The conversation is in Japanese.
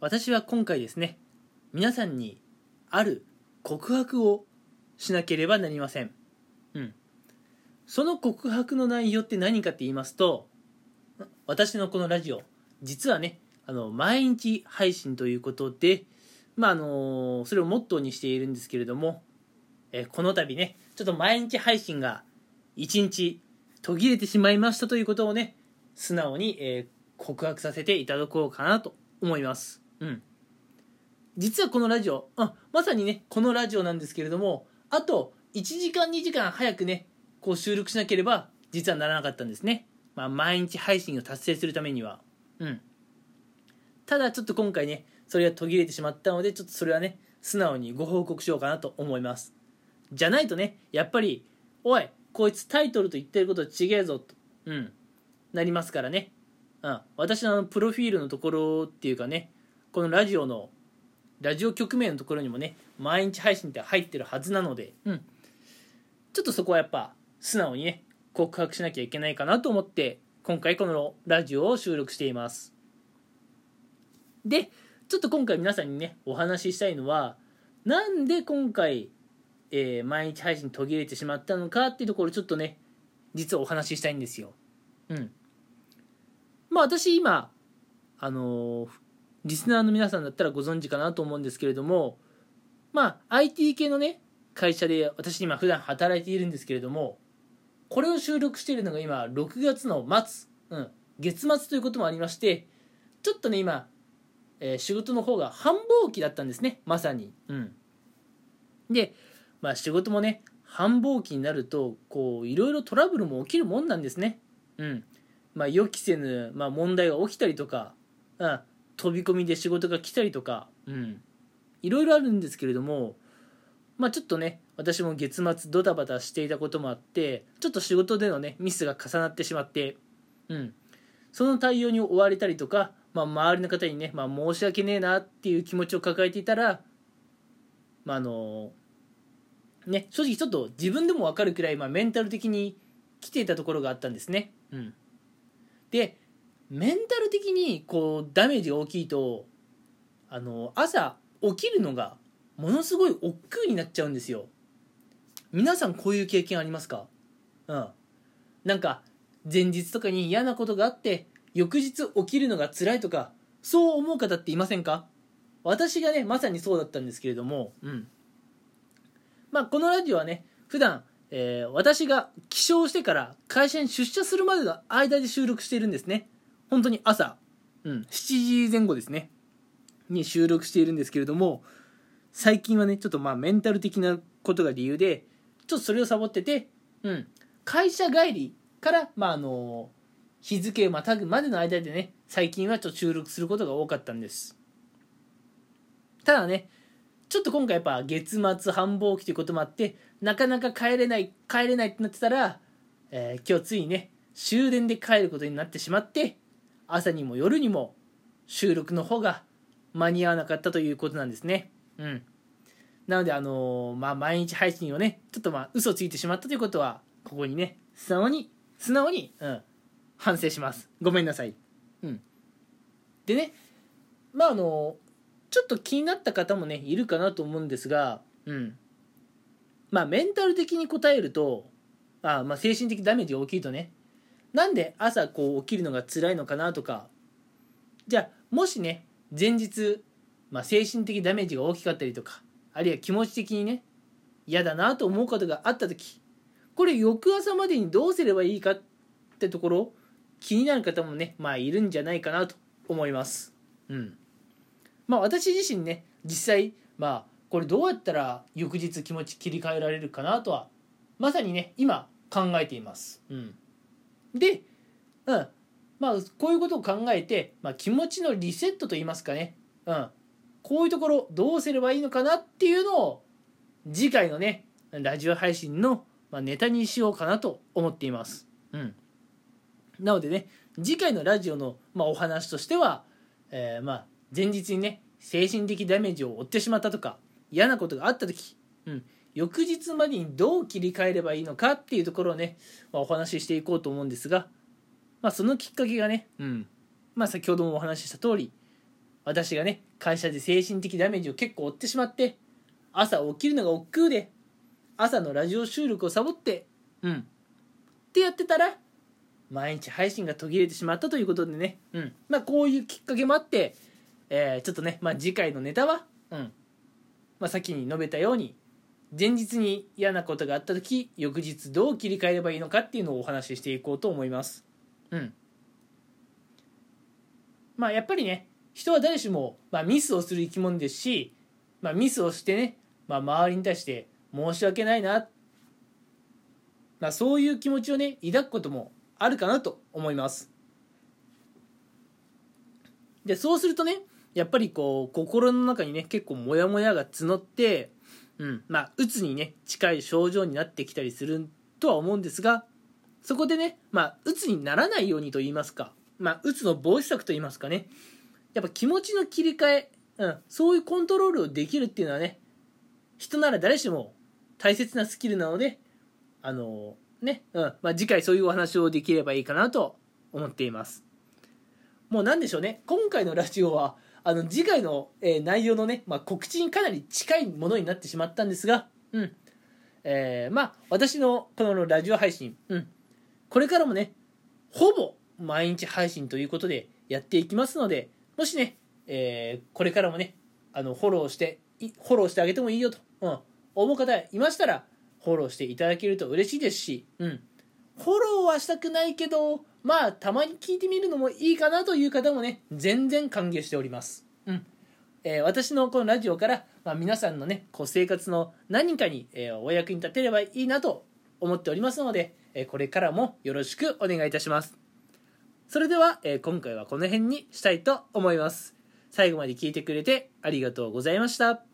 私は今回ですね皆さんにある告白をしなければなりません。うん。その告白の内容って何かって言いますと私のこのラジオ実はねあの毎日配信ということでまああのそれをモットーにしているんですけれども、えこの度ねちょっと毎日配信が1日途切れてしまいましたということをね素直に、え、告白させていただこうかなと思います。うん。実はこのラジオあまさにねこのラジオなんですけれどもあと1時間2時間早くねこう収録しなければ実はならなかったんですね、まあ、毎日配信を達成するためには。うん。ただちょっと今回ねそれが途切れてしまったのでちょっとそれはね素直にご報告しようかなと思います。じゃないとねやっぱりおいこいつタイトルと言ってること違えぞとうん。なりますからね。うん私のプロフィールのところっていうかねこのラジオのラジオ局名のところにもね毎日配信って入ってるはずなのでうん。ちょっとそこはやっぱ素直にね告白しなきゃいけないかなと思って今回このラジオを収録しています。でちょっと今回皆さんにねお話ししたいのはなんで今回、えー、毎日配信途切れてしまったのかっていうところちょっとね実はお話ししたいんですよ。うん。まあ私今あのー、リスナーの皆さんだったらご存知かなと思うんですけれどもまあ IT 系のね会社で私今普段働いているんですけれどもこれを収録しているのが今6月の末、うん、月末ということもありましてちょっとね今、えー、仕事の方が繁忙期だったんですねまさに、うん、で、まあ、仕事もね繁忙期になるとこういろいろトラブルも起きるもんなんですね。うん。まあ予期せぬ、まあ、問題が起きたりとか、うん、飛び込みで仕事が来たりとか、うん、いろいろあるんですけれどもまあちょっとね私も月末ドタバタしていたこともあってちょっと仕事でのねミスが重なってしまってうん。その対応に追われたりとか、まあ、周りの方にね、まあ、申し訳ねえなっていう気持ちを抱えていたらまああのね正直ちょっと自分でも分かるくらい、まあ、メンタル的に来ていたところがあったんですね。うん。でメンタル的にこうダメージが大きいとあの朝起きるのがものすごい億劫になっちゃうんですよ。皆さんこういう経験ありますか？うん。なんか前日とかに嫌なことがあって翌日起きるのが辛いとかそう思う方っていませんか？私がねまさにそうだったんですけれどもうん。まあこのラジオはね普段えー、私が起床してから会社に出社するまでの間で収録しているんですね。本当に朝、うん、7時前後ですね。に収録しているんですけれども最近はねちょっとまあメンタル的なことが理由でちょっとそれをサボってて、うん、会社帰りからまああの日付をまたぐまでの間でね最近はちょっと収録することが多かったんです。ただねちょっと今回やっぱ月末繁忙期ということもあってなかなか帰れない帰れないってなってたら、えー、今日ついにね終電で帰ることになってしまって朝にも夜にも収録の方が間に合わなかったということなんですね。うん。なのであのー、まあ毎日配信をねちょっとまあ嘘ついてしまったということはここにね素直に素直に、うん、反省します。ごめんなさい。うん。でねまああのちょっと気になった方もねいるかなと思うんですがうん。まあメンタル的に答えるとあまあ精神的ダメージが大きいとねなんで朝こう起きるのが辛いのかなとかじゃあもしね前日まあ、精神的ダメージが大きかったりとかあるいは気持ち的にね嫌だなと思うことがあった時これ翌朝までにどうすればいいかってところ気になる方もねまあいるんじゃないかなと思います。うん。まあ私自身ね実際まあこれどうやったら翌日気持ち切り替えられるかなとはまさにね今考えています。うん。でうん。まあこういうことを考えて、まあ、気持ちのリセットといいますかね。うん。こういうところどうすればいいのかなっていうのを次回のねラジオ配信のネタにしようかなと思っています。うん、なのでね次回のラジオの、まあ、お話としては、えー、まあ前日にね精神的ダメージを負ってしまったとか嫌なことがあった時、うん、翌日までにどう切り替えればいいのかっていうところをね、まあ、お話ししていこうと思うんですが、まあ、そのきっかけがね、うん。まあ、先ほどもお話しした通り私がね会社で精神的ダメージを結構負ってしまって朝起きるのが億劫で朝のラジオ収録をサボってうん。ってやってたら毎日配信が途切れてしまったということでね、うん。まあ、こういうきっかけもあって、えー、ちょっとね、まあ、次回のネタは、うん。まあ、先に述べたように前日に嫌なことがあった時翌日どう切り替えればいいのかっていうのをお話ししていこうと思います。うん。まあやっぱりね人は誰しも、まあ、ミスをする生き物ですし、まあ、ミスをしてね、まあ、周りに対して申し訳ないな、まあ、そういう気持ちをね抱くこともあるかなと思います。でそうするとねやっぱりこう心の中にね結構モヤモヤが募ってうん。まあうつにね近い症状になってきたりするとは思うんですがそこでねまあうつにならないようにと言いますか。まあうつの防止策と言いますかね。やっぱ気持ちの切り替え、うん、そういうコントロールをできるっていうのはね人なら誰しも大切なスキルなのであのー、ね、うん。まあ、次回そういうお話をできればいいかなと思っています。もう何でしょうね。今回のラジオはあの次回の、えー、内容のね、まあ、告知にかなり近いものになってしまったんですが、うん。えー、まあ私のこのラジオ配信、うん、これからもねほぼ毎日配信ということでやっていきますのでもしね、えー、これからもねあのフォローしてフォローしてあげてもいいよと、うん、思う方いましたらフォローしていただけると嬉しいですし、うん、フォローはしたくないけどまあたまに聞いてみるのもいいかなという方もね全然歓迎しております、うん。えー、私のこのラジオから、まあ、皆さんのねこう生活の何かに、えー、お役に立てればいいなと思っておりますので、えー、これからもよろしくお願いいたします。それでは、え今回はこの辺にしたいと思います。最後まで聞いてくれてありがとうございました。